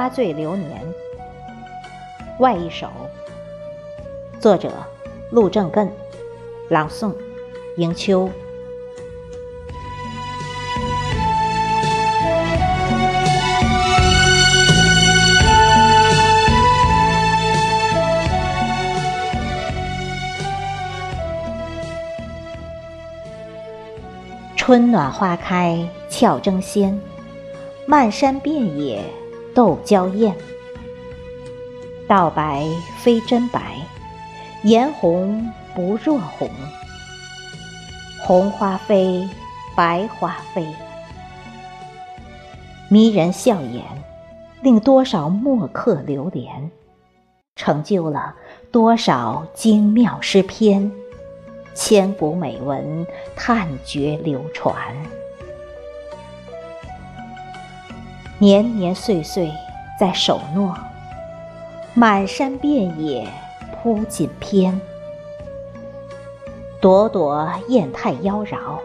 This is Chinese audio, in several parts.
花醉流年》外一首，作者陆正艮，朗诵迎秋。春暖花开俏争先，漫山遍野斗娇艳。道白非真白，颜红不若红。红花飞，白花飞，迷人笑颜，令多少墨客流连，成就了多少精妙诗篇。千古美文，叹绝流传。年年岁岁在守诺，满山遍野铺锦篇。朵朵艳态妖娆，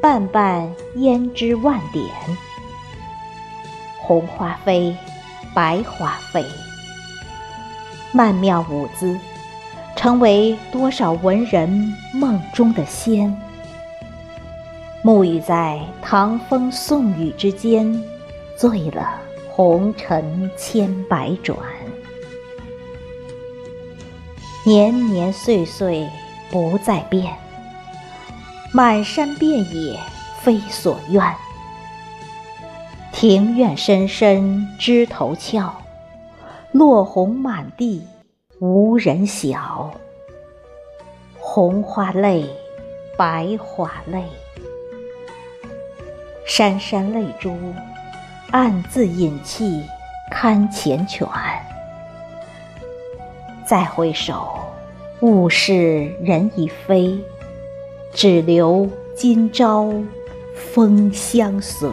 瓣瓣胭脂万点。红花飞，白花飞，曼妙舞姿。成为多少文人梦中的仙，沐浴在唐风宋雨之间，醉了红尘千百转。年年岁岁不再变，满山遍野非所愿。庭院深深枝头俏，落红满地。无人晓，红花泪，白花泪，潸潸泪珠，暗自饮泣堪缱绻。再回首，物是人已非，只留今朝风相随。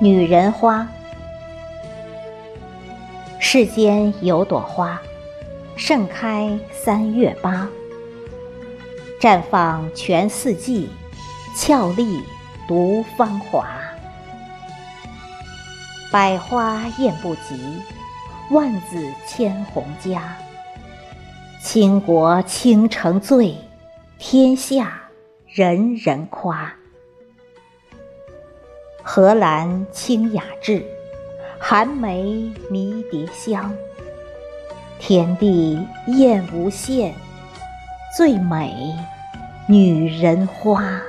女人花，世间有朵花，盛开三月八，绽放全四季，俏丽独芳华。百花艳不及，万紫千红佳。倾国倾城醉，天下人人夸。荷兰清雅致，寒梅迷迭香。天地艳无限，最美女人花。